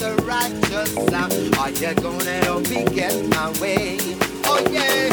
the righteous sound. Are you gonna help me get my way? Oh yeah.